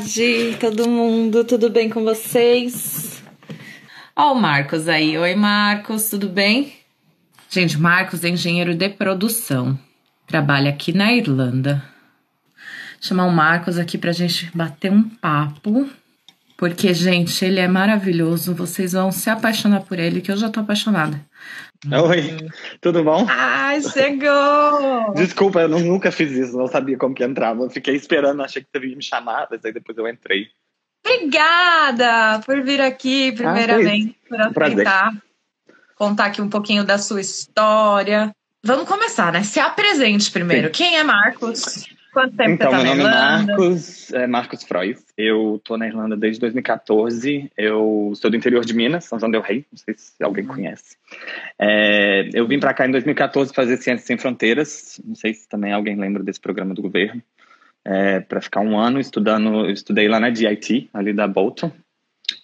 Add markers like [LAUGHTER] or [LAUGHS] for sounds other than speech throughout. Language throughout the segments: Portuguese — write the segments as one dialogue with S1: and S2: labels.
S1: tarde, todo mundo, tudo bem com vocês? Ó, o Marcos aí. Oi, Marcos, tudo bem? Gente, Marcos é engenheiro de produção, trabalha aqui na Irlanda. Vou chamar o Marcos aqui pra gente bater um papo, porque, gente, ele é maravilhoso. Vocês vão se apaixonar por ele, que eu já tô apaixonada.
S2: Oi, tudo bom?
S1: Ai, chegou!
S2: Desculpa, eu nunca fiz isso, não sabia como que entrava. Eu fiquei esperando, achei que você ia me chamar, mas aí depois eu entrei.
S1: Obrigada por vir aqui, primeiramente, ah, por aceitar contar aqui um pouquinho da sua história. Vamos começar, né? Se apresente primeiro. Sim. Quem é Marcos? Quanto tempo
S2: então,
S1: você tá
S2: meu nome
S1: é
S2: Marcos, é Marcos Freud. Eu tô na Irlanda desde 2014. Eu sou do interior de Minas, São João del Rei, não sei se alguém uhum. conhece. É, eu vim para cá em 2014 fazer Ciências Sem Fronteiras. Não sei se também alguém lembra desse programa do governo. É, para ficar um ano estudando, eu estudei lá na DIT, ali da Bolton,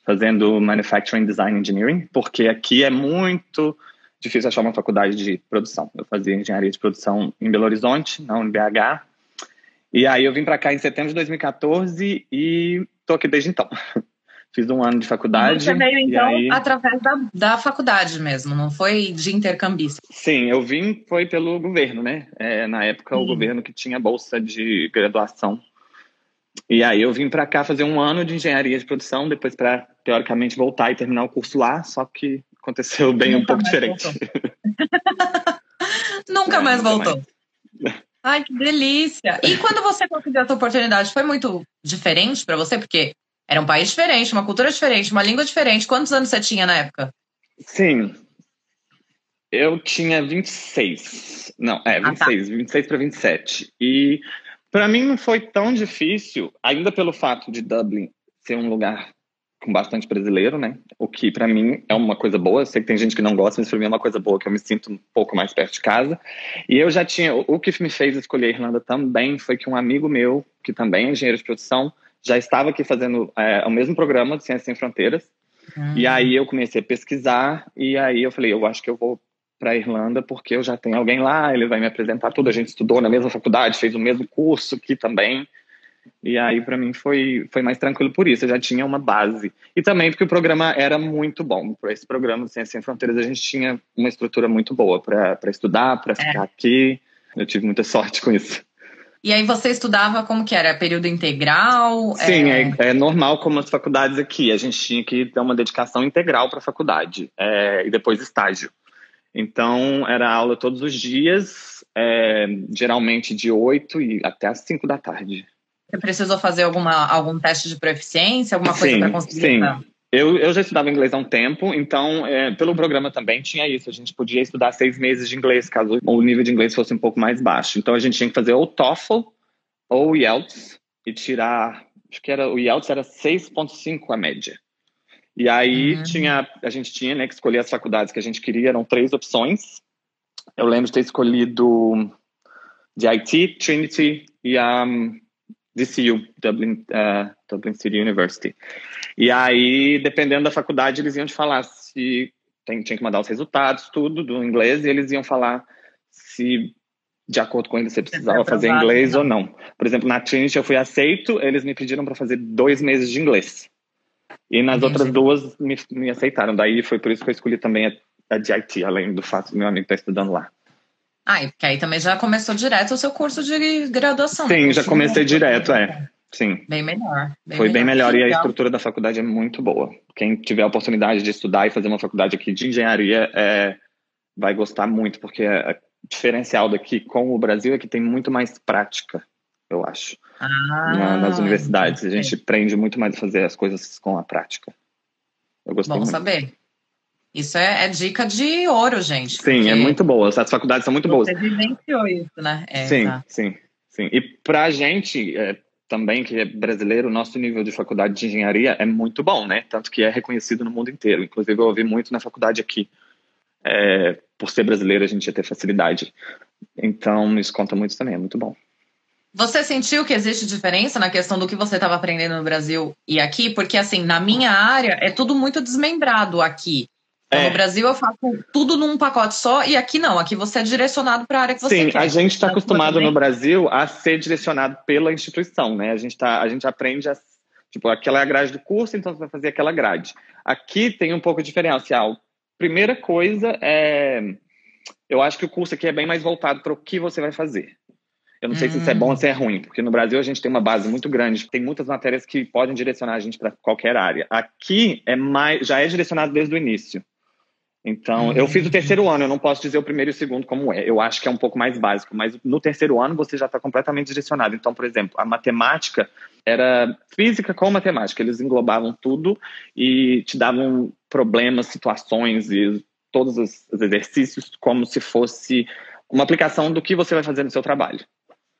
S2: fazendo Manufacturing Design Engineering, porque aqui é muito difícil achar uma faculdade de produção. Eu fazia engenharia de produção em Belo Horizonte, na UNBH, e aí eu vim para cá em setembro de 2014 e tô aqui desde então. [LAUGHS] Fiz um ano de faculdade.
S1: Você veio então aí... através da, da faculdade mesmo, não foi de intercambista?
S2: Sim, eu vim foi pelo governo, né? É, na época o governo que tinha bolsa de graduação. E aí eu vim para cá fazer um ano de engenharia de produção, depois para teoricamente voltar e terminar o curso lá, só que aconteceu bem Nunca um pouco diferente. [LAUGHS]
S1: Nunca [LAUGHS] é, mais voltou. Mais. Ai, que delícia! E quando você conseguiu essa oportunidade, foi muito diferente para você? Porque era um país diferente, uma cultura diferente, uma língua diferente. Quantos anos você tinha na época?
S2: Sim. Eu tinha 26. Não, é, 26, ah, tá. 26 para 27. E para mim não foi tão difícil, ainda pelo fato de Dublin ser um lugar com bastante brasileiro, né? O que para mim é uma coisa boa. Eu sei que tem gente que não gosta, mas para mim é uma coisa boa, que eu me sinto um pouco mais perto de casa. E eu já tinha. O que me fez escolher a Irlanda também foi que um amigo meu, que também é engenheiro de produção, já estava aqui fazendo é, o mesmo programa de Ciências Sem Fronteiras. E aí eu comecei a pesquisar, e aí eu falei, eu acho que eu vou para a Irlanda porque eu já tenho alguém lá, ele vai me apresentar tudo. A gente estudou na mesma faculdade, fez o mesmo curso aqui também. E aí, para mim, foi, foi mais tranquilo por isso. Eu já tinha uma base. E também porque o programa era muito bom. Para esse programa Ciência Sem Fronteiras, a gente tinha uma estrutura muito boa para estudar, para é. ficar é. aqui. Eu tive muita [LAUGHS] sorte com isso.
S1: E aí você estudava como que era? Período integral?
S2: Sim, é, é, é normal como as faculdades aqui. A gente tinha que ter uma dedicação integral para a faculdade. É, e depois estágio. Então, era aula todos os dias, é, geralmente de 8 e até as 5 da tarde.
S1: Você precisou fazer alguma, algum teste de proficiência, alguma coisa para conseguir?
S2: Sim, eu, eu já estudava inglês há um tempo, então, é, pelo programa também tinha isso. A gente podia estudar seis meses de inglês, caso o nível de inglês fosse um pouco mais baixo. Então, a gente tinha que fazer ou TOEFL ou IELTS e tirar... Acho que era, o IELTS era 6.5 a média. E aí uhum. tinha, a gente tinha né, que escolher as faculdades que a gente queria, eram três opções. Eu lembro de ter escolhido de IT, Trinity e um, DCU, Dublin, uh, Dublin City University. E aí, dependendo da faculdade, eles iam te falar se tem, tinha que mandar os resultados, tudo do inglês, e eles iam falar se, de acordo com eles, você precisava fazer inglês ou não. Por exemplo, na Trinity eu fui aceito, eles me pediram para fazer dois meses de inglês. E nas Entendi. outras duas me, me, aceitaram. Daí foi por isso que eu escolhi também a, a de IT, além do fato do meu amigo estar estudando lá.
S1: Ah, e porque aí também já começou direto o seu curso de graduação.
S2: Sim, já comecei direto, é. Sim.
S1: Bem melhor.
S2: Bem Foi melhor. bem melhor e a estrutura da faculdade é muito boa. Quem tiver a oportunidade de estudar e fazer uma faculdade aqui de engenharia é, vai gostar muito, porque é, é diferencial daqui com o Brasil é que tem muito mais prática, eu acho. Ah, na, nas universidades. A gente aprende muito mais a fazer as coisas com a prática. Eu gostei
S1: Bom
S2: muito.
S1: saber. Isso é, é, dica de ouro, gente.
S2: Sim, é muito boa. As faculdades são muito boas.
S1: Você vivenciou isso, né? É,
S2: sim, tá. sim, sim. E pra gente, é, também, que é brasileiro, o nosso nível de faculdade de engenharia é muito bom, né? Tanto que é reconhecido no mundo inteiro. Inclusive, eu ouvi muito na faculdade aqui. É, por ser brasileiro, a gente ia ter facilidade. Então, isso conta muito também, é muito bom.
S1: Você sentiu que existe diferença na questão do que você estava aprendendo no Brasil e aqui? Porque, assim, na minha área, é tudo muito desmembrado aqui. Então, é. No Brasil eu faço tudo num pacote só e aqui não, aqui você é direcionado para a área que você
S2: Sim,
S1: quer.
S2: Sim, a gente está acostumado no Brasil a ser direcionado pela instituição, né? A gente, tá, a gente aprende a, Tipo, aquela é a grade do curso, então você vai fazer aquela grade. Aqui tem um pouco diferencial. Primeira coisa é. Eu acho que o curso aqui é bem mais voltado para o que você vai fazer. Eu não sei se isso é bom ou hum. se é ruim, porque no Brasil a gente tem uma base muito grande, tem muitas matérias que podem direcionar a gente para qualquer área. Aqui é mais, já é direcionado desde o início. Então, eu fiz o terceiro ano, eu não posso dizer o primeiro e o segundo como é. Eu acho que é um pouco mais básico, mas no terceiro ano você já está completamente direcionado. Então, por exemplo, a matemática era física com matemática, eles englobavam tudo e te davam problemas, situações e todos os exercícios como se fosse uma aplicação do que você vai fazer no seu trabalho.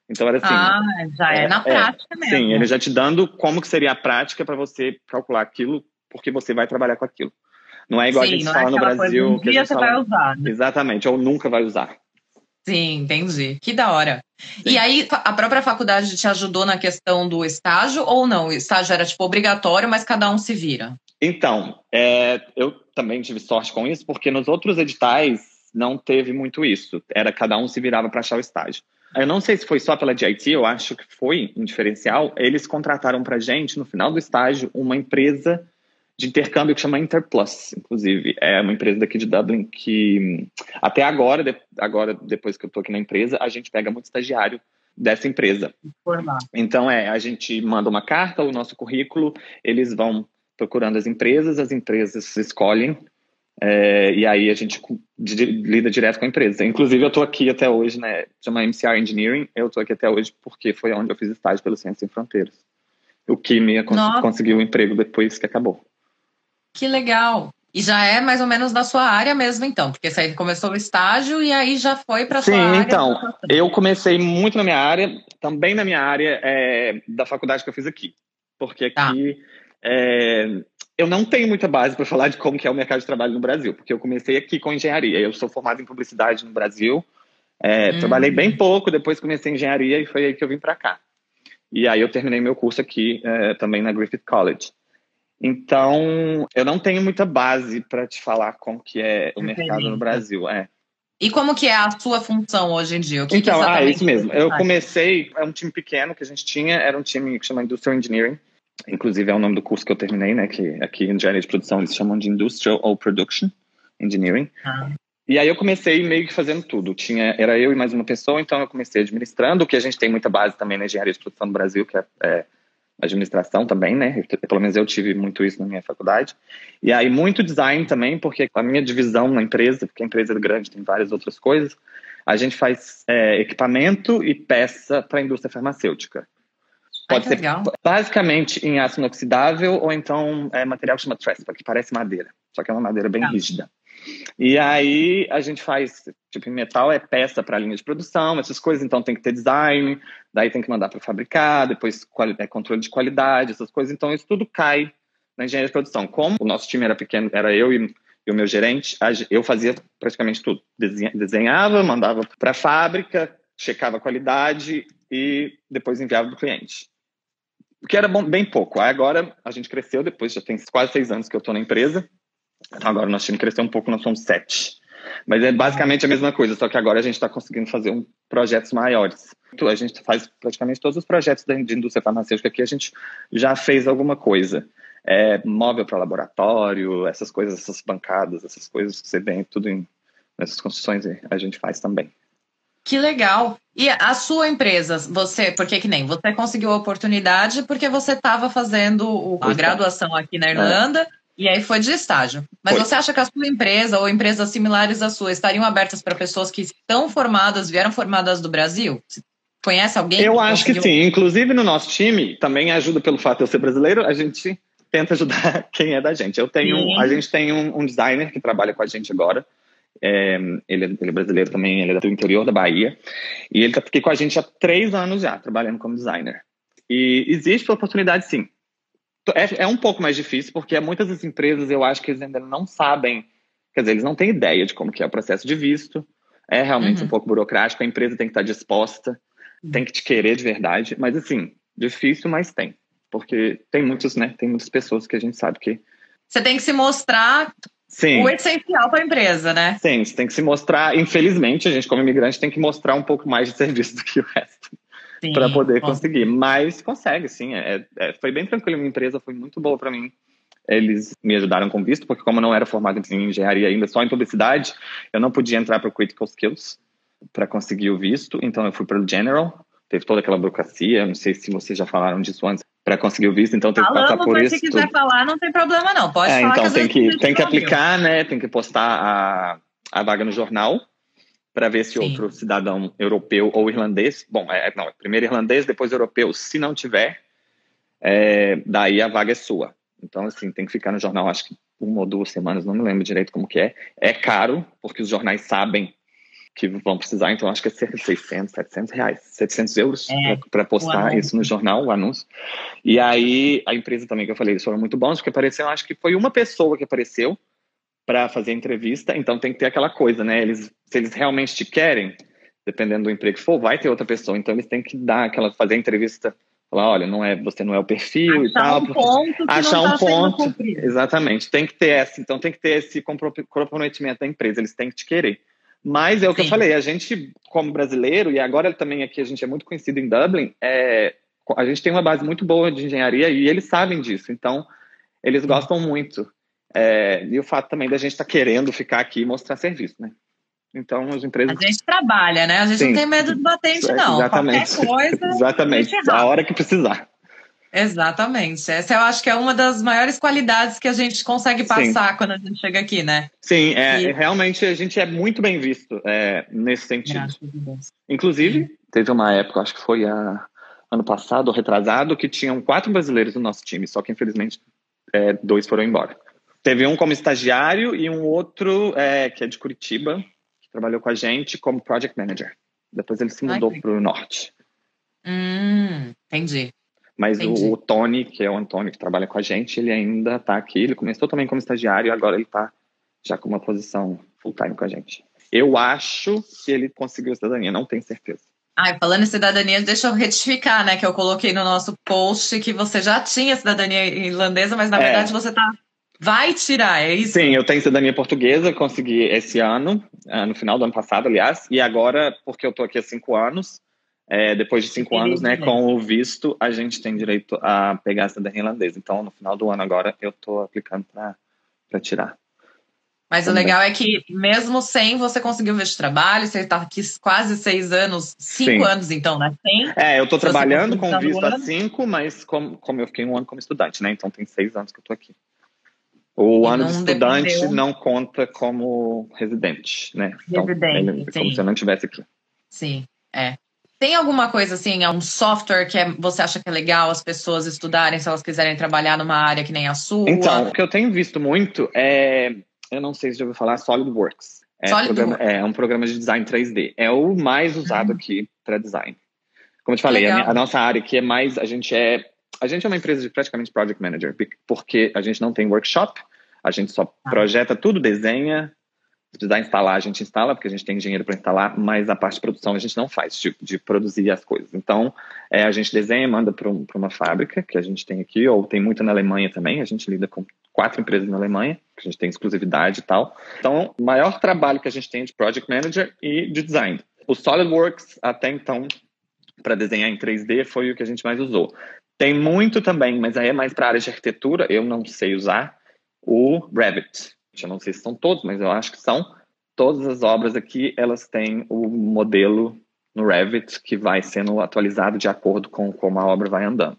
S2: Então era assim.
S1: Ah, já é, é na prática é, mesmo.
S2: Sim, ele já te dando como que seria a prática para você calcular aquilo, porque você vai trabalhar com aquilo. Não é igual Sim, a gente é fala no Brasil.
S1: um dia você
S2: fala...
S1: vai usar. Né?
S2: Exatamente, ou nunca vai usar.
S1: Sim, entendi. Que da hora. Sim. E aí, a própria faculdade te ajudou na questão do estágio ou não? O estágio era, tipo, obrigatório, mas cada um se vira?
S2: Então, é, eu também tive sorte com isso, porque nos outros editais não teve muito isso. Era cada um se virava para achar o estágio. Eu não sei se foi só pela DIT, eu acho que foi um diferencial. Eles contrataram para gente, no final do estágio, uma empresa de intercâmbio que chama Interplus, inclusive. É uma empresa daqui de Dublin que, até agora, de, agora depois que eu estou aqui na empresa, a gente pega muito estagiário dessa empresa.
S1: Formar.
S2: Então, é, a gente manda uma carta, o nosso currículo, eles vão procurando as empresas, as empresas escolhem, é, e aí a gente lida direto com a empresa. Inclusive, eu estou aqui até hoje, né, chama MCR Engineering, eu estou aqui até hoje porque foi onde eu fiz estágio pelo Ciência Sem Fronteiras. O que me cons conseguiu o emprego depois que acabou.
S1: Que legal. E já é mais ou menos da sua área mesmo, então, porque você começou o estágio e aí já foi para sua área.
S2: Sim, então, eu comecei muito na minha área, também na minha área é, da faculdade que eu fiz aqui, porque tá. aqui tá. é, eu não tenho muita base para falar de como que é o mercado de trabalho no Brasil, porque eu comecei aqui com engenharia. Eu sou formado em publicidade no Brasil, é, hum. trabalhei bem pouco, depois comecei engenharia e foi aí que eu vim para cá. E aí eu terminei meu curso aqui é, também na Griffith College. Então, eu não tenho muita base para te falar como que é o Entendi. mercado no Brasil. É.
S1: E como que é a sua função hoje em dia? O que
S2: então,
S1: que
S2: ah, é isso mesmo. Eu comecei, é um time pequeno que a gente tinha, era um time que chama Industrial Engineering. Inclusive é o nome do curso que eu terminei, né? Que aqui em engenharia de produção eles chamam de Industrial ou Production Engineering. Ah. E aí eu comecei meio que fazendo tudo. Tinha, era eu e mais uma pessoa, então eu comecei administrando, o que a gente tem muita base também na engenharia de produção no Brasil, que é, é administração também, né? Pelo menos eu tive muito isso na minha faculdade. E aí muito design também, porque a minha divisão na empresa, porque a empresa é grande, tem várias outras coisas, a gente faz é, equipamento e peça para a indústria farmacêutica.
S1: Pode Ai, ser legal.
S2: basicamente em aço inoxidável ou então é material que chama Trespa, que parece madeira, só que é uma madeira bem rígida. E aí a gente faz, tipo, metal é peça para linha de produção, essas coisas, então tem que ter design, daí tem que mandar para fabricar, depois é controle de qualidade, essas coisas, então isso tudo cai na engenharia de produção. Como o nosso time era pequeno, era eu e, e o meu gerente, eu fazia praticamente tudo. Desenhava, mandava para a fábrica, checava a qualidade e depois enviava para o cliente. O que era bom, bem pouco. Agora a gente cresceu, depois já tem quase seis anos que eu estou na empresa, então agora o nosso time cresceu um pouco, nós somos sete. Mas é basicamente a mesma coisa, só que agora a gente está conseguindo fazer um, projetos maiores. A gente faz praticamente todos os projetos da, de indústria farmacêutica aqui, a gente já fez alguma coisa. É, móvel para laboratório, essas coisas, essas bancadas, essas coisas que você vê tudo em, nessas construções a gente faz também.
S1: Que legal. E a sua empresa, você, porque que nem você conseguiu a oportunidade porque você estava fazendo a graduação aqui na Irlanda. É e aí foi de estágio. Mas foi. você acha que a sua empresa ou empresas similares à sua estariam abertas para pessoas que estão formadas, vieram formadas do Brasil? Conhece alguém?
S2: Eu que acho conseguiu... que sim. Inclusive no nosso time, também ajuda pelo fato de eu ser brasileiro, a gente tenta ajudar [LAUGHS] quem é da gente. Eu tenho, a gente tem um, um, designer que trabalha com a gente agora. É, ele, é, ele, é brasileiro também, ele é do interior da Bahia. E ele está aqui com a gente há três anos já, trabalhando como designer. E existe oportunidade sim. É, é um pouco mais difícil, porque muitas das empresas eu acho que eles ainda não sabem, quer dizer, eles não têm ideia de como que é o processo de visto. É realmente uhum. um pouco burocrático, a empresa tem que estar disposta, uhum. tem que te querer de verdade, mas assim, difícil, mas tem. Porque tem muitos, né? Tem muitas pessoas que a gente sabe que.
S1: Você tem que se mostrar Sim. o essencial para a empresa, né?
S2: Sim, você tem que se mostrar. Infelizmente, a gente, como imigrante, tem que mostrar um pouco mais de serviço do que o resto. Para poder conseguir. Mas consegue, sim. É, é, foi bem tranquilo. Minha empresa foi muito boa para mim. Eles me ajudaram com visto, porque como eu não era formado em engenharia ainda, só em publicidade, eu não podia entrar para o Critical Skills para conseguir o visto. Então eu fui para o General, teve toda aquela burocracia. Não sei se vocês já falaram disso antes para conseguir o visto, então tem que passar por isso.
S1: Se quiser tudo. falar, não tem problema não. Pode
S2: é,
S1: falar.
S2: Então que tem que tem que aplicar, né? Tem que postar a, a vaga no jornal para ver se Sim. outro cidadão europeu ou irlandês, bom, é, não, primeiro irlandês, depois europeu, se não tiver, é, daí a vaga é sua. Então, assim, tem que ficar no jornal, acho que uma ou duas semanas, não me lembro direito como que é. É caro, porque os jornais sabem que vão precisar, então acho que é cerca de 600, 700 reais, 700 euros é, para postar isso no jornal, o anúncio. E aí, a empresa também que eu falei, eles foram muito bons, porque apareceu, acho que foi uma pessoa que apareceu, para fazer entrevista, então tem que ter aquela coisa, né? Eles, se eles realmente te querem, dependendo do emprego que for, vai ter outra pessoa, então eles têm que dar aquela fazer a entrevista, falar, olha, não é, você não é o perfil
S1: achar
S2: e tal,
S1: um ponto
S2: achar
S1: um
S2: tá ponto, exatamente, tem que ter essa, então tem que ter esse comprometimento da empresa, eles têm que te querer. Mas é o que Sim. eu falei, a gente como brasileiro e agora também aqui a gente é muito conhecido em Dublin, é, a gente tem uma base muito boa de engenharia e eles sabem disso, então eles gostam muito. É, e o fato também da gente estar tá querendo ficar aqui e mostrar serviço, né? Então, as empresas.
S1: A gente trabalha, né? A gente Sim. não tem medo de batente, não.
S2: Exatamente.
S1: Qualquer coisa. [LAUGHS]
S2: Exatamente. A, a hora que precisar.
S1: Exatamente. Essa eu acho que é uma das maiores qualidades que a gente consegue passar Sim. quando a gente chega aqui, né?
S2: Sim, é, e... realmente a gente é muito bem visto é, nesse sentido. Inclusive, teve uma época, acho que foi a, ano passado ou retrasado, que tinham quatro brasileiros no nosso time, só que infelizmente é, dois foram embora. Teve um como estagiário e um outro é, que é de Curitiba, que trabalhou com a gente como project manager. Depois ele se mudou para o norte.
S1: Hum, entendi.
S2: Mas
S1: entendi.
S2: O, o, Tony, que é o Antônio que trabalha com a gente, ele ainda está aqui. Ele começou também como estagiário e agora ele está já com uma posição full time com a gente. Eu acho que ele conseguiu a cidadania, não tenho certeza.
S1: Ai, falando em cidadania, deixa eu retificar, né? Que eu coloquei no nosso post que você já tinha cidadania irlandesa, mas na é. verdade você está Vai tirar, é isso?
S2: Sim, eu tenho cidadania portuguesa, consegui esse ano, ah, no final do ano passado, aliás, e agora, porque eu estou aqui há cinco anos, é, depois de cinco anos, né, com o visto, a gente tem direito a pegar a cidadania irlandesa. Então, no final do ano agora, eu estou aplicando para tirar.
S1: Mas Também. o legal é que, mesmo sem, você conseguiu ver de trabalho, você está aqui quase seis anos, cinco Sim. anos então, né? Sem,
S2: é, eu estou trabalhando com visto há cinco, mas como, como eu fiquei um ano como estudante, né? Então tem seis anos que eu estou aqui. O e ano de estudante dependeu... não conta como residente, né?
S1: Então, residente,
S2: ele, como se eu não estivesse aqui.
S1: Sim, é. Tem alguma coisa assim, um software que é, você acha que é legal as pessoas estudarem se elas quiserem trabalhar numa área que nem a sua?
S2: Então, o que eu tenho visto muito é, eu não sei se já ouviu falar, SolidWorks. É, programa, é um programa de design 3D. É o mais usado uhum. aqui para design. Como eu te falei, a, a, nossa área aqui é mais, a gente é a gente é uma empresa de praticamente project manager, porque a gente não tem workshop, a gente só ah. projeta tudo, desenha, se precisar instalar, a gente instala, porque a gente tem dinheiro para instalar, mas a parte de produção a gente não faz, de, de produzir as coisas. Então, é, a gente desenha, manda para um, uma fábrica que a gente tem aqui, ou tem muito na Alemanha também, a gente lida com quatro empresas na Alemanha, que a gente tem exclusividade e tal. Então, o maior trabalho que a gente tem é de project manager e de design. O SolidWorks, até então, para desenhar em 3D, foi o que a gente mais usou. Tem muito também, mas aí é mais para a área de arquitetura, eu não sei usar, o Revit. Eu não sei se são todos, mas eu acho que são. Todas as obras aqui, elas têm o modelo no Revit que vai sendo atualizado de acordo com como a obra vai andando.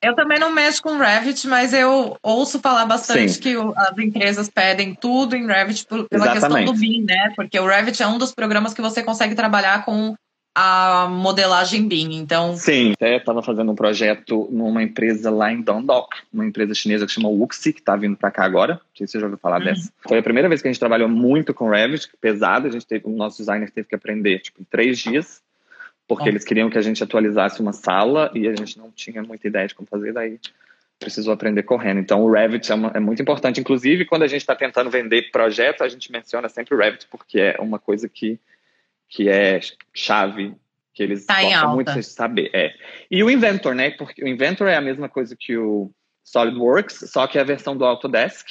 S1: Eu também não mexo com Revit, mas eu ouço falar bastante Sim. que as empresas pedem tudo em Revit pela Exatamente. questão do BIM, né? Porque o Revit é um dos programas que você consegue trabalhar com a modelagem BIM. Então,
S2: sim, até estava fazendo um projeto numa empresa lá em Dundalk, uma empresa chinesa que chama Wuxi, que está vindo para cá agora. Não sei se você já ouviu falar uhum. dessa. Foi a primeira vez que a gente trabalhou muito com Revit, pesado. A gente teve, o nosso designer teve que aprender tipo em três dias, porque eles queriam que a gente atualizasse uma sala e a gente não tinha muita ideia de como fazer. Daí precisou aprender correndo. Então, o Revit é, uma, é muito importante. Inclusive, quando a gente está tentando vender projetos, a gente menciona sempre o Revit, porque é uma coisa que que é chave, que eles
S1: tá gostam
S2: muito de saber. É. E o Inventor, né? Porque o Inventor é a mesma coisa que o SolidWorks, só que é a versão do Autodesk,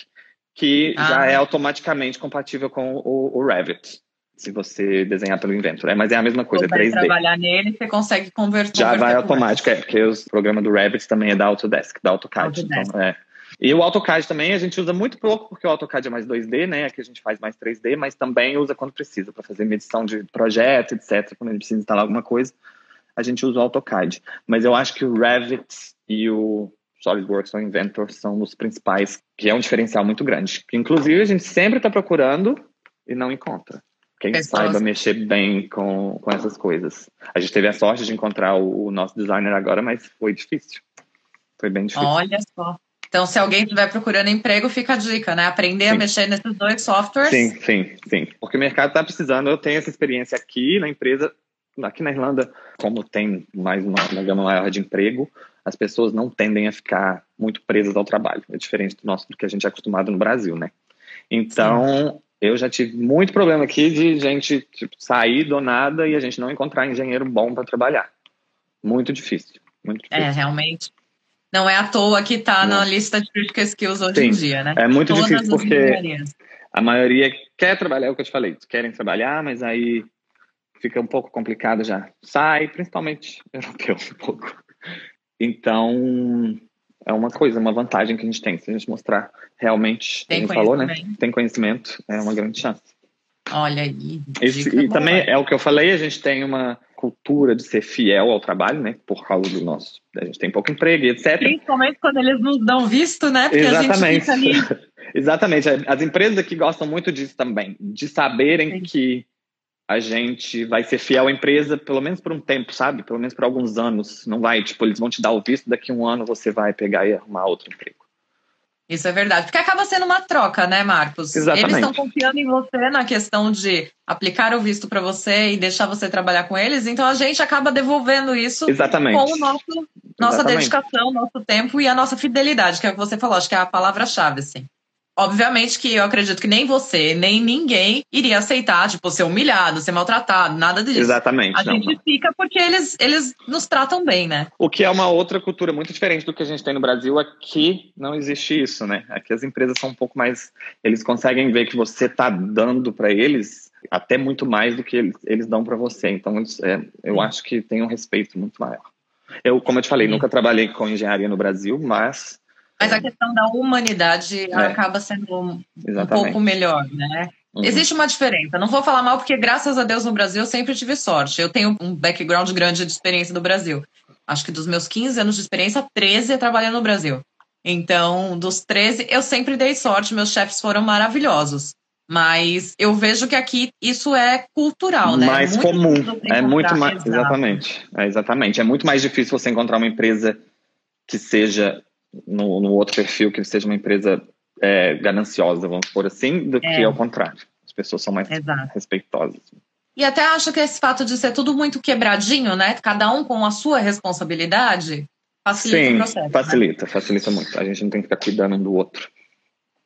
S2: que ah. já é automaticamente compatível com o, o Revit. se você desenhar pelo Inventor. É, mas é a mesma coisa, é 3D.
S1: trabalhar nele, você consegue converter.
S2: Já vai automático, é, porque os programas do Revit também é da Autodesk, da AutoCAD. Autodesk. Então, é. E o AutoCAD também a gente usa muito pouco, porque o AutoCAD é mais 2D, né? Aqui a gente faz mais 3D, mas também usa quando precisa, para fazer medição de projeto, etc. Quando a gente precisa instalar alguma coisa, a gente usa o AutoCAD. Mas eu acho que o Revit e o SolidWorks ou Inventor são os principais, que é um diferencial muito grande. Que, inclusive, a gente sempre está procurando e não encontra. Quem Pessoas. saiba mexer bem com, com essas coisas. A gente teve a sorte de encontrar o, o nosso designer agora, mas foi difícil. Foi bem difícil.
S1: Olha só. Então, se alguém estiver procurando emprego, fica a dica, né? Aprender sim. a mexer nesses dois softwares.
S2: Sim, sim, sim. Porque o mercado está precisando. Eu tenho essa experiência aqui na empresa. Aqui na Irlanda, como tem mais uma, uma gama maior de emprego, as pessoas não tendem a ficar muito presas ao trabalho. É diferente do nosso do que a gente é acostumado no Brasil, né? Então, sim. eu já tive muito problema aqui de gente tipo, sair do nada e a gente não encontrar engenheiro bom para trabalhar. Muito difícil. Muito é, difícil.
S1: É, realmente não é à toa que está na lista de critical skills hoje Sim, em dia, né?
S2: É muito Todas difícil porque a maioria quer trabalhar, é o que eu te falei, querem trabalhar, mas aí fica um pouco complicado já. Sai, principalmente europeu, [LAUGHS] um pouco. Então, é uma coisa, uma vantagem que a gente tem. Se a gente mostrar realmente, tem falou, né? Tem conhecimento, é uma grande chance.
S1: Olha aí.
S2: Esse, e também é o que eu falei, a gente tem uma cultura de ser fiel ao trabalho, né? Por causa do nosso. A gente tem pouco emprego e etc.
S1: Principalmente quando eles nos dão visto, né?
S2: Porque Exatamente. Ali... [LAUGHS] Exatamente. As empresas aqui gostam muito disso também, de saberem Sim. que a gente vai ser fiel à empresa pelo menos por um tempo, sabe? Pelo menos por alguns anos. Não vai, tipo, eles vão te dar o visto, daqui a um ano você vai pegar e arrumar outro emprego.
S1: Isso é verdade, porque acaba sendo uma troca, né, Marcos?
S2: Exatamente.
S1: Eles estão confiando em você na questão de aplicar o visto para você e deixar você trabalhar com eles, então a gente acaba devolvendo isso
S2: Exatamente.
S1: com o nosso, nossa Exatamente. dedicação, nosso tempo e a nossa fidelidade, que é o que você falou, acho que é a palavra-chave, assim. Obviamente que eu acredito que nem você, nem ninguém iria aceitar, tipo, ser humilhado, ser maltratado, nada disso.
S2: Exatamente.
S1: A não, gente não. fica porque eles, eles nos tratam bem, né?
S2: O que é uma outra cultura muito diferente do que a gente tem no Brasil. Aqui não existe isso, né? Aqui as empresas são um pouco mais. Eles conseguem ver que você está dando para eles até muito mais do que eles, eles dão para você. Então, é, eu acho que tem um respeito muito maior. Eu, como eu te falei, nunca trabalhei com engenharia no Brasil, mas
S1: mas a questão da humanidade é. acaba sendo um, um, pouco melhor, né? Uhum. Existe uma diferença. Não vou falar mal, porque graças a Deus no Brasil eu sempre tive sorte. Eu tenho um background grande de experiência no Brasil. Acho que dos meus 15 anos de experiência, 13 é trabalhando no Brasil. Então, dos 13, eu sempre dei sorte, meus chefes foram maravilhosos. Mas eu vejo que aqui isso é cultural, né?
S2: Mais muito comum. É muito mais. Exatamente. É, exatamente. É muito mais difícil você encontrar uma empresa que seja no, no outro perfil que seja uma empresa é, gananciosa, vamos por assim, do é. que ao contrário. As pessoas são mais Exato. respeitosas.
S1: E até acho que esse fato de ser tudo muito quebradinho, né? Cada um com a sua responsabilidade, facilita Sim, o processo. Né?
S2: Facilita, né? facilita muito. A gente não tem que ficar cuidando um do outro.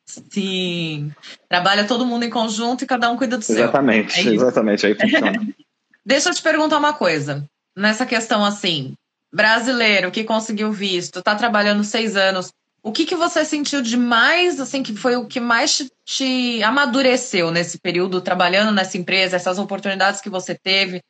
S1: Sim. Trabalha todo mundo em conjunto e cada um cuida do
S2: exatamente, seu. É exatamente, aí funciona. [LAUGHS]
S1: Deixa eu te perguntar uma coisa. Nessa questão assim, brasileiro que conseguiu visto, está trabalhando seis anos, o que, que você sentiu de mais, assim, que foi o que mais te, te amadureceu nesse período trabalhando nessa empresa, essas oportunidades que você teve?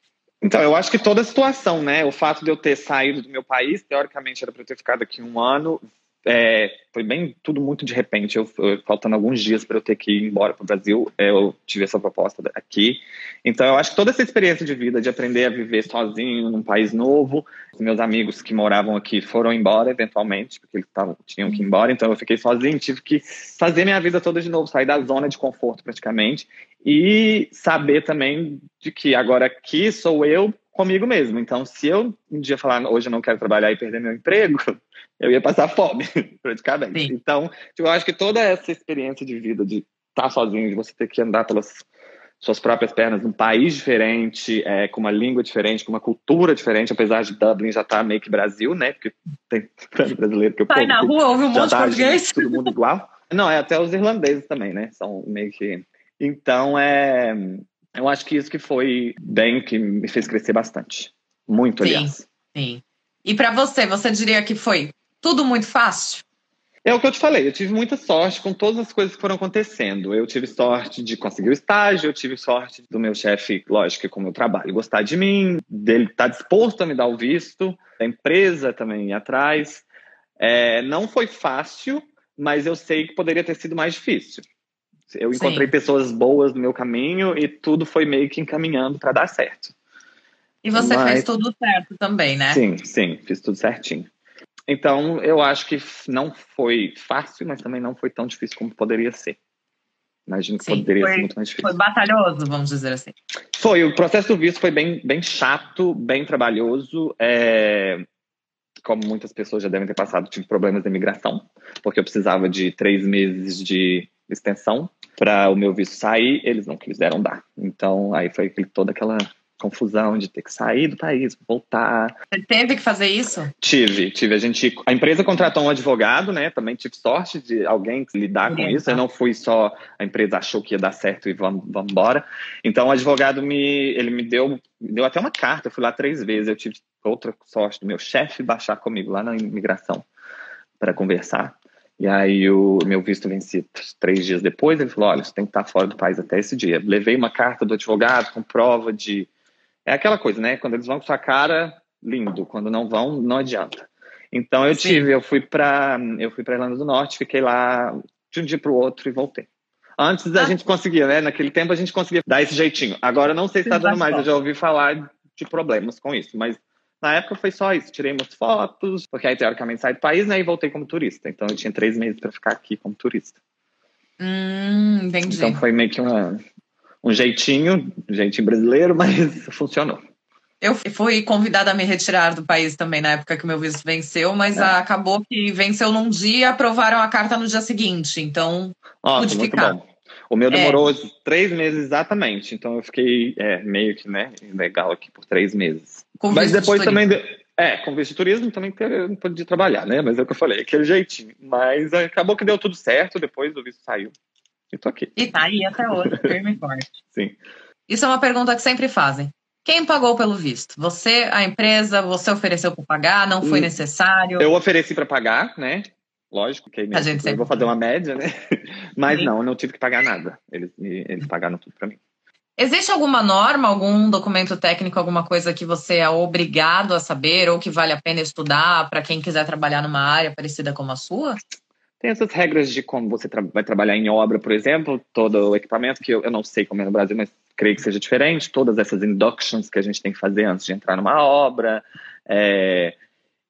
S2: Então, eu acho que toda a situação, né? O fato de eu ter saído do meu país, teoricamente era para eu ter ficado aqui um ano, é, foi bem tudo muito de repente. Eu, eu faltando alguns dias para eu ter que ir embora para o Brasil, eu tive essa proposta aqui. Então, eu acho que toda essa experiência de vida, de aprender a viver sozinho num país novo, meus amigos que moravam aqui foram embora eventualmente, porque eles tavam, tinham que ir embora. Então, eu fiquei sozinho, tive que fazer minha vida toda de novo, sair da zona de conforto praticamente e saber também de que agora aqui sou eu comigo mesmo. Então, se eu um dia falar hoje eu não quero trabalhar e perder meu emprego, [LAUGHS] eu ia passar fome, [LAUGHS] praticamente. Sim. Então, tipo, eu acho que toda essa experiência de vida, de estar sozinho, de você ter que andar pelas suas próprias pernas num país diferente, é, com uma língua diferente, com uma cultura diferente, apesar de Dublin já estar tá meio que Brasil, né? Porque tem brasileiro que eu
S1: Sai na rua, ouve um monte de tá português.
S2: Todo mundo igual. Não, é até os irlandeses também, né? São meio que. Então, é, eu acho que isso que foi bem, que me fez crescer bastante. Muito,
S1: sim,
S2: aliás.
S1: Sim. E para você, você diria que foi tudo muito fácil?
S2: É o que eu te falei, eu tive muita sorte com todas as coisas que foram acontecendo. Eu tive sorte de conseguir o estágio, eu tive sorte do meu chefe, lógico, com o meu trabalho, gostar de mim, dele estar tá disposto a me dar o visto, da empresa também ir atrás. É, não foi fácil, mas eu sei que poderia ter sido mais difícil. Eu encontrei Sim. pessoas boas no meu caminho e tudo foi meio que encaminhando para dar certo.
S1: E você mas... fez tudo certo também, né?
S2: Sim, sim, fiz tudo certinho. Então, eu acho que não foi fácil, mas também não foi tão difícil como poderia ser. Imagino que Sim, poderia
S1: foi,
S2: ser muito mais difícil.
S1: Foi batalhoso, vamos dizer assim.
S2: Foi, o processo do visto foi bem, bem chato, bem trabalhoso. É, como muitas pessoas já devem ter passado, tive problemas de imigração, porque eu precisava de três meses de extensão para o meu visto sair, eles não quiseram dar. Então, aí foi toda aquela confusão de ter que sair do país, voltar.
S1: Você teve que fazer isso?
S2: Tive, tive. A gente, a empresa contratou um advogado, né? Também tive sorte de alguém lidar com isso. Eu não fui só a empresa achou que ia dar certo e vamos, vamos embora. Então o advogado me, ele me deu, me deu até uma carta. Eu fui lá três vezes. Eu tive outra sorte do meu chefe baixar comigo lá na imigração para conversar. E aí o meu visto vencia três dias depois. Ele falou: olha, você tem que estar fora do país até esse dia. Levei uma carta do advogado com prova de é aquela coisa, né? Quando eles vão com sua cara, lindo. Quando não vão, não adianta. Então eu Sim. tive, eu fui para eu fui para Irlanda do Norte, fiquei lá de um dia para o outro e voltei. Antes ah. a gente conseguia, né? Naquele tempo a gente conseguia dar esse jeitinho. Agora não sei se está dando mais, eu já ouvi falar de problemas com isso, mas na época foi só isso. Tirei umas fotos, porque aí teoricamente saí do país, né? E voltei como turista. Então eu tinha três meses para ficar aqui como turista.
S1: Hum, entendi.
S2: Então foi meio que uma, um jeitinho, um jeitinho brasileiro, [LAUGHS] mas funcionou.
S1: Eu fui convidada a me retirar do país também na época que o meu visto venceu, mas é. acabou que venceu num dia, aprovaram a carta no dia seguinte, então
S2: Nossa, pude ficar. Bom. O meu demorou é. três meses exatamente, então eu fiquei é, meio que né, legal aqui por três meses. Mas depois de também, é, com visto de turismo também não podia trabalhar, né? Mas é o que eu falei, aquele jeitinho. Mas acabou que deu tudo certo, depois o visto saiu. E tô aqui.
S1: E tá aí até hoje, [LAUGHS] firme e forte.
S2: Sim.
S1: Isso é uma pergunta que sempre fazem. Quem pagou pelo visto? Você, a empresa, você ofereceu para pagar? Não foi hum, necessário?
S2: Eu ofereci para pagar, né? Lógico que a gente sempre... eu vou fazer uma média, né? [LAUGHS] Mas Sim. não, eu não tive que pagar nada. Eles, eles pagaram tudo para mim.
S1: Existe alguma norma, algum documento técnico, alguma coisa que você é obrigado a saber ou que vale a pena estudar para quem quiser trabalhar numa área parecida com a sua?
S2: Tem essas regras de como você tra vai trabalhar em obra, por exemplo, todo o equipamento, que eu, eu, não sei como é no Brasil, mas creio que seja diferente, todas essas inductions que a gente tem que fazer antes de entrar numa obra. É,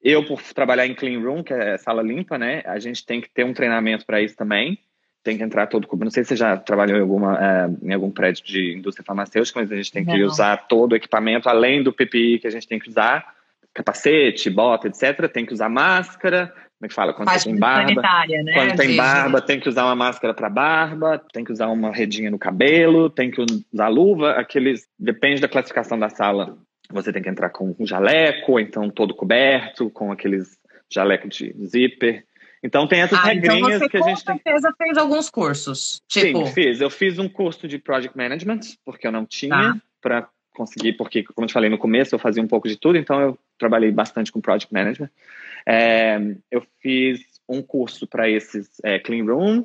S2: eu, por trabalhar em clean room, que é sala limpa, né, a gente tem que ter um treinamento para isso também. Tem que entrar todo. Não sei se você já trabalhou em, alguma, é, em algum prédio de indústria farmacêutica, mas a gente tem que não. usar todo o equipamento, além do PPI que a gente tem que usar capacete, bota, etc. Tem que usar máscara, como é que fala? Quando Faz tem barba. Né? Quando tem barba, tem que usar uma máscara para barba, tem que usar uma redinha no cabelo, tem que usar luva, aqueles. Depende da classificação da sala. Você tem que entrar com um jaleco, ou então todo coberto, com aqueles jaleco de zíper. Então tem essas ah, então regrinhas então que a gente
S1: tem. Com certeza fez alguns cursos.
S2: Tipo... Sim, fiz. Eu fiz um curso de Project Management, porque eu não tinha, tá. para conseguir, porque, como eu te falei no começo, eu fazia um pouco de tudo, então eu trabalhei bastante com Project Management. É, eu fiz um curso para esses é, Clean Room,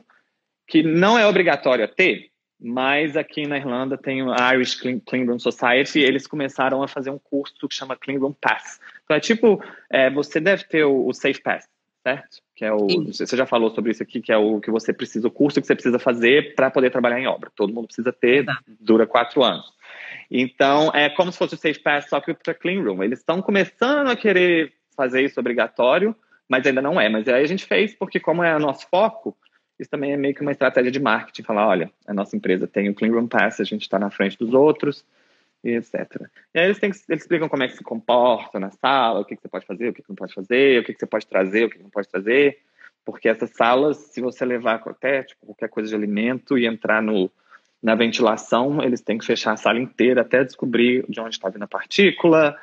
S2: que não é obrigatório ter, mas aqui na Irlanda tem o Irish Clean, Clean, Room Society, e eles começaram a fazer um curso que chama Clean Room Pass. Então é tipo, é, você deve ter o, o, Safe Pass, certo? Que é o, Sim. você já falou sobre isso aqui, que é o que você precisa, o curso que você precisa fazer para poder trabalhar em obra. Todo mundo precisa ter, Exato. dura quatro anos. Então, é como se fosse o Safe Pass, só que para Clean Room. Eles estão começando a querer fazer isso obrigatório, mas ainda não é. Mas aí a gente fez porque, como é o nosso foco, isso também é meio que uma estratégia de marketing, falar, olha, a nossa empresa tem o Clean Room Pass, a gente está na frente dos outros, e etc. E aí eles, têm, eles explicam como é que se comporta na sala, o que, que você pode fazer, o que, que não pode fazer, o que, que você pode trazer, o que, que não pode trazer, porque essas salas, se você levar até tipo, qualquer coisa de alimento e entrar no, na ventilação, eles têm que fechar a sala inteira até descobrir de onde está vindo a partícula,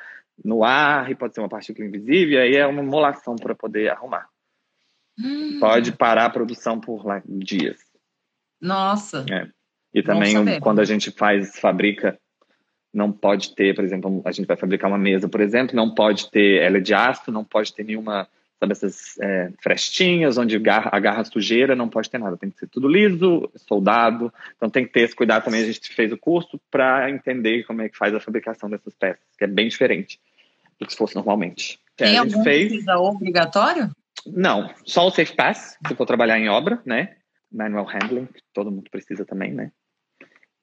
S2: no ar, e pode ser uma partícula invisível, e aí é uma molação para poder arrumar. Hum. Pode parar a produção por lá, dias.
S1: Nossa!
S2: É. E também quando a gente faz, fabrica, não pode ter, por exemplo, a gente vai fabricar uma mesa, por exemplo, não pode ter, ela é de aço, não pode ter nenhuma sabe, essas é, frestinhas, onde garra, agarra sujeira, não pode ter nada, tem que ser tudo liso, soldado, então tem que ter esse cuidado também, a gente fez o curso para entender como é que faz a fabricação dessas peças, que é bem diferente do que se fosse normalmente.
S1: Tem algum fez... obrigatório?
S2: Não, só o Safe Pass, se for trabalhar em obra, né, manual handling, que todo mundo precisa também, né.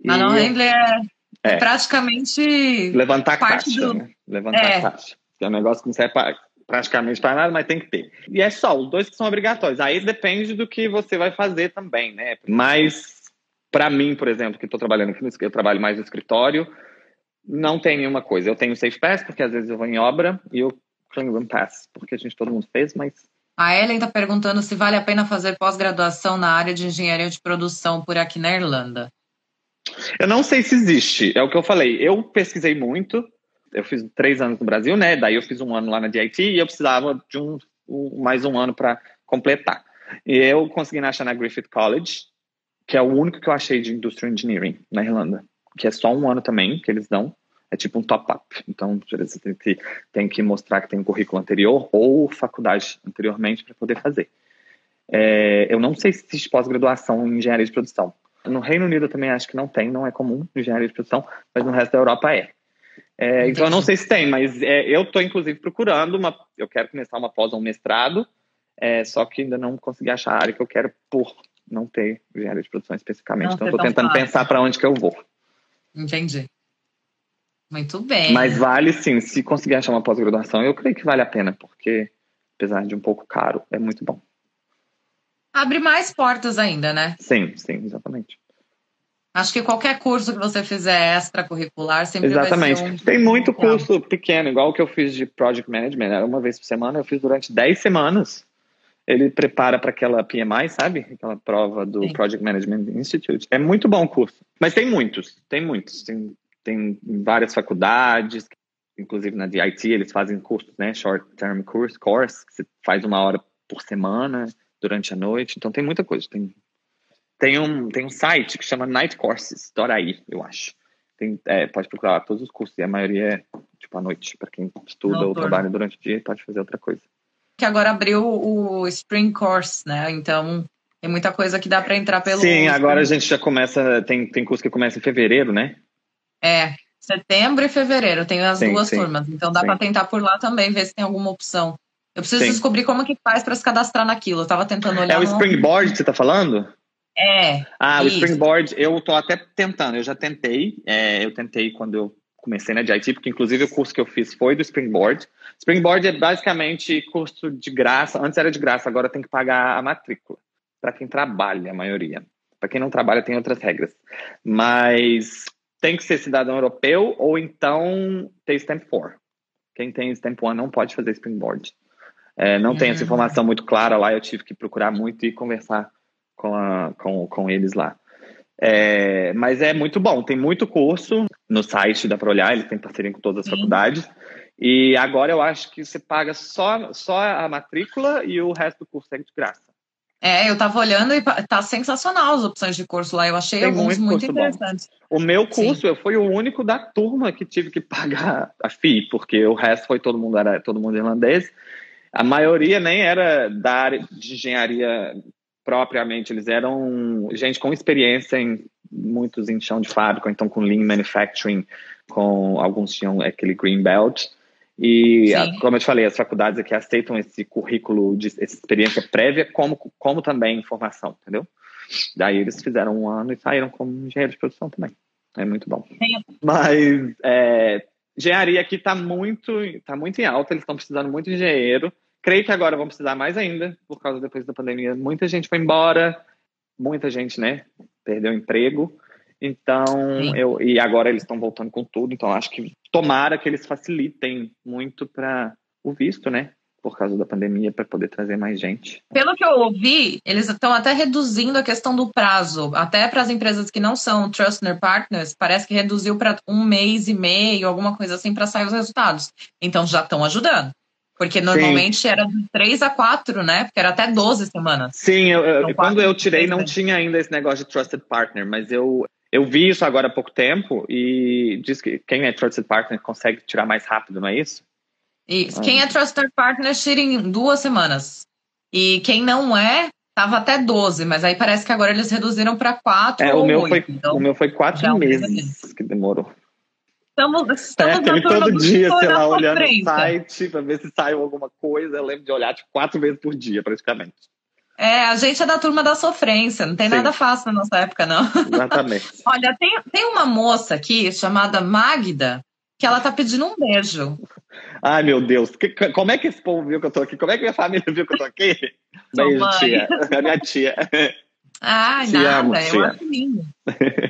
S1: Manual handling é, é, praticamente
S2: levantar caixa, do... né? levantar é. caixa, é um negócio que não serve para praticamente para nada, mas tem que ter. E é só os dois que são obrigatórios. Aí depende do que você vai fazer também, né? Mas para mim, por exemplo, que estou trabalhando aqui, eu trabalho mais no escritório, não tem nenhuma coisa. Eu tenho Safe Pass, porque às vezes eu vou em obra, e o Clean Room Pass, porque a gente todo mundo fez, mas
S1: a Ellen está perguntando se vale a pena fazer pós-graduação na área de engenharia de produção por aqui na Irlanda.
S2: Eu não sei se existe, é o que eu falei. Eu pesquisei muito, eu fiz três anos no Brasil, né? Daí eu fiz um ano lá na DIT e eu precisava de um, um mais um ano para completar. E eu consegui achar na Griffith College, que é o único que eu achei de Industrial Engineering na Irlanda, que é só um ano também que eles dão. É tipo um top-up. Então, você tem que, tem que mostrar que tem um currículo anterior ou faculdade anteriormente para poder fazer. É, eu não sei se existe pós-graduação em engenharia de produção. No Reino Unido eu também acho que não tem, não é comum engenharia de produção, mas no resto da Europa é. É, então, eu não sei se tem, mas é, eu estou, inclusive, procurando uma. Eu quero começar uma pós ou um mestrado, é, só que ainda não consegui achar a área que eu quero por não ter engenharia de produção especificamente. Não então, estou tentando fácil. pensar para onde que eu vou.
S1: Entendi. Muito bem.
S2: Mas vale sim, se conseguir achar uma pós-graduação, eu creio que vale a pena, porque, apesar de um pouco caro, é muito bom.
S1: Abre mais portas ainda, né?
S2: Sim, sim, exatamente.
S1: Acho que qualquer curso que você fizer extracurricular sempre
S2: Exatamente.
S1: vai
S2: ser um... Tem muito curso pequeno, igual o que eu fiz de Project Management, era uma vez por semana, eu fiz durante 10 semanas. Ele prepara para aquela PMI, sabe? Aquela prova do Sim. Project Management Institute. É muito bom o curso. Mas tem muitos, tem muitos. Tem, tem várias faculdades, inclusive na DIT eles fazem cursos, né? Short Term Course, course que você faz uma hora por semana durante a noite. Então tem muita coisa. Tem tem um, tem um site que chama Night Courses, aí, eu acho. Tem, é, pode procurar todos os cursos, e a maioria é tipo à noite, para quem estuda ou trabalha durante o dia pode fazer outra coisa.
S1: Que agora abriu o Spring Course, né? Então tem muita coisa que dá para entrar pelo.
S2: Sim, agora a gente já começa, tem, tem curso que começa em fevereiro, né?
S1: É, setembro e fevereiro, tem as sim, duas sim, turmas. Então dá para tentar por lá também, ver se tem alguma opção. Eu preciso sim. descobrir como que faz para se cadastrar naquilo. Eu tava tentando olhar.
S2: É o Springboard que você tá falando?
S1: É.
S2: Ah, isso. o Springboard, eu tô até tentando, eu já tentei. É, eu tentei quando eu comecei na DIT, porque inclusive o curso que eu fiz foi do Springboard. Springboard é basicamente curso de graça, antes era de graça, agora tem que pagar a matrícula. Para quem trabalha, a maioria. Para quem não trabalha, tem outras regras. Mas tem que ser cidadão europeu ou então ter Stamp 4. Quem tem Stamp 1 não pode fazer Springboard. É, não tem essa hum. informação muito clara lá, eu tive que procurar muito e conversar com, a, com, com eles lá. É, mas é muito bom, tem muito curso no site, dá para olhar, eles têm parceria com todas as Sim. faculdades. E agora eu acho que você paga só, só a matrícula e o resto do curso é de graça.
S1: É, eu tava olhando e tá sensacional as opções de curso lá. Eu achei Tem alguns muito, interessantes.
S2: Bom. O meu curso, Sim. eu fui o único da turma que tive que pagar a FII, porque o resto foi todo mundo era todo mundo irlandês. A maioria nem era da área de engenharia propriamente, eles eram gente com experiência em muitos em chão de fábrica, então com lean manufacturing, com alguns tinham aquele green belt. E, como eu te falei, as faculdades aqui aceitam esse currículo de essa experiência prévia como, como também formação, entendeu? Daí eles fizeram um ano e saíram como engenheiro de produção também. É muito bom. Mas é, engenharia aqui está muito, tá muito em alta, eles estão precisando muito de engenheiro. Creio que agora vão precisar mais ainda, por causa depois da pandemia. Muita gente foi embora, muita gente, né, perdeu emprego. Então, eu e agora eles estão voltando com tudo, então acho que tomara que eles facilitem muito para o visto, né? Por causa da pandemia, para poder trazer mais gente.
S1: Pelo que eu ouvi, eles estão até reduzindo a questão do prazo. Até para as empresas que não são Trustner Partners, parece que reduziu para um mês e meio, alguma coisa assim, para sair os resultados. Então já estão ajudando. Porque normalmente Sim. era de 3 a 4, né? Porque era até 12 semanas.
S2: Sim, eu, eu, quando eu tirei não tinha ainda esse negócio de Trusted Partner, mas eu, eu vi isso agora há pouco tempo e diz que quem é Trusted Partner consegue tirar mais rápido, não é isso?
S1: Isso. Ah. Quem é Trusted Partner tira em duas semanas. E quem não é, tava até 12, mas aí parece que agora eles reduziram para 4
S2: é, o meu 8, foi então, O meu foi 4 meses que demorou.
S1: Estamos, estamos
S2: é, todo dia, sei lá, olhando o site para ver se saiu alguma coisa. Eu lembro de olhar tipo, quatro vezes por dia, praticamente.
S1: É, a gente é da turma da sofrência, não tem Sim. nada fácil na nossa época, não.
S2: Exatamente. [LAUGHS]
S1: Olha, tem, tem uma moça aqui chamada Magda, que ela tá pedindo um beijo.
S2: Ai, meu Deus. Que, como é que esse povo viu que eu tô aqui? Como é que minha família viu que eu tô aqui? [LAUGHS] Beijo, tia. A minha tia.
S1: Ai, Te nada, amo, eu acho lindo.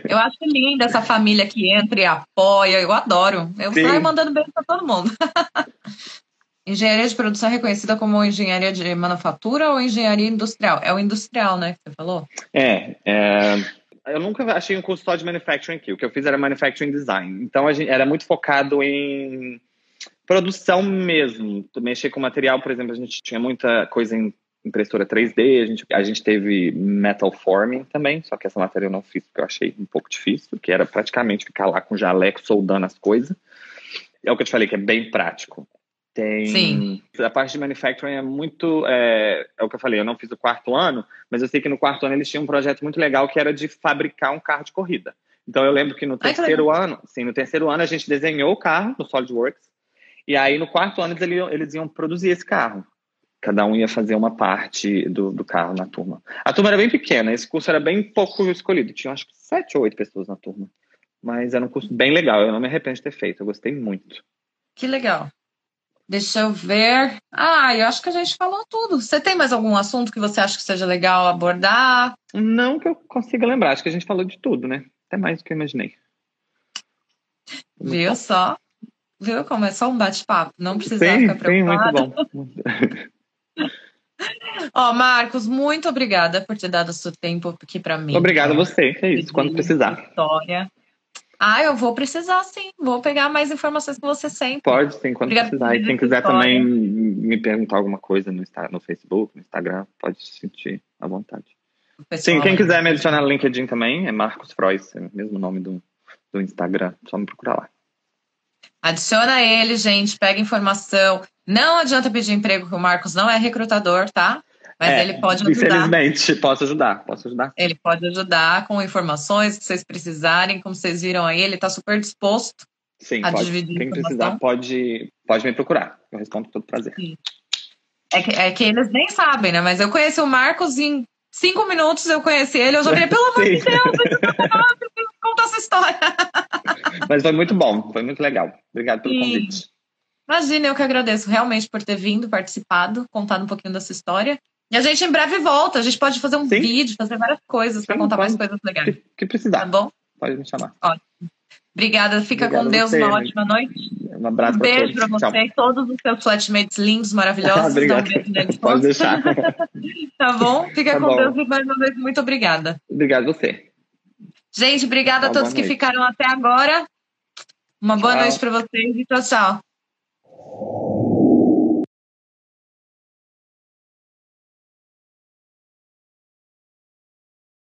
S1: Eu acho lindo essa família que entra e apoia, eu adoro. Eu Sim. saio mandando beijo para todo mundo. [LAUGHS] engenharia de produção é reconhecida como engenharia de manufatura ou engenharia industrial? É o industrial, né, que você falou?
S2: É, é eu nunca achei um curso só de manufacturing aqui. O que eu fiz era manufacturing design. Então, a gente era muito focado em produção mesmo. Mexer com material, por exemplo, a gente tinha muita coisa em impressora 3D, a gente, a gente teve metal forming também, só que essa matéria eu não fiz porque eu achei um pouco difícil, que era praticamente ficar lá com jaleco soldando as coisas. É o que eu te falei, que é bem prático. Tem Sim. a parte de manufacturing é muito é, é, o que eu falei, eu não fiz o quarto ano, mas eu sei que no quarto ano eles tinham um projeto muito legal que era de fabricar um carro de corrida. Então eu lembro que no terceiro Ai, ano, sim, no terceiro ano a gente desenhou o carro no SolidWorks e aí no quarto ano eles, eles iam produzir esse carro. Cada um ia fazer uma parte do, do carro na turma. A turma era bem pequena, esse curso era bem pouco escolhido. Tinha acho que sete ou oito pessoas na turma. Mas era um curso bem legal, eu não me arrependo de ter feito, eu gostei muito.
S1: Que legal. Deixa eu ver. Ah, eu acho que a gente falou tudo. Você tem mais algum assunto que você acha que seja legal abordar?
S2: Não que eu consiga lembrar, acho que a gente falou de tudo, né? Até mais do que eu imaginei.
S1: Viu só? Viu como é só um bate-papo? Não precisa ficar preocupado.
S2: Sim, muito bom.
S1: Ó, Marcos, muito obrigada por ter dado o seu tempo aqui para mim.
S2: Obrigado a você, é isso, quando precisar.
S1: História. Ah, eu vou precisar sim. Vou pegar mais informações com você sempre.
S2: Pode sim, quando precisar. E quem quiser história. também me perguntar alguma coisa no, no Facebook, no Instagram, pode se sentir à vontade. Pessoal, sim, quem quiser me adicionar no LinkedIn também, é Marcos Frois, é o mesmo nome do, do Instagram, só me procurar lá.
S1: Adiciona ele, gente, pega informação. Não adianta pedir emprego, que o Marcos não é recrutador, tá? Mas é, ele pode ajudar.
S2: Infelizmente, posso ajudar, posso ajudar.
S1: Ele pode ajudar com informações que vocês precisarem, como vocês viram aí, ele está super disposto
S2: Sim, a pode, dividir Quem precisar pode, pode me procurar, eu respondo com todo prazer.
S1: É que, é que eles nem sabem, né? Mas eu conheci o Marcos em cinco minutos, eu conheci ele, eu já falei, pelo amor de [LAUGHS] Deus, eu conta essa história. [LAUGHS]
S2: Mas foi muito bom, foi muito legal. Obrigado pelo Sim. convite.
S1: Imagina, eu que agradeço realmente por ter vindo, participado, contado um pouquinho dessa história. E a gente em breve volta. A gente pode fazer um Sim. vídeo, fazer várias coisas para contar mais coisas legais.
S2: Que, que precisar.
S1: Tá bom?
S2: Pode me chamar.
S1: Ótimo. Obrigada. Fica Obrigado com Deus. Você, uma ótima noite.
S2: Um abraço
S1: um beijo para você e todos os seus flatmates lindos, maravilhosos. [LAUGHS]
S2: Obrigado. Um [LAUGHS] Pode deixar. [LAUGHS]
S1: tá bom? Fica tá com bom. Deus e mais uma vez muito obrigada.
S2: Obrigado a você.
S1: Gente, obrigada a todos que ficaram até agora. Uma boa tchau. noite para vocês e tchau, tchau.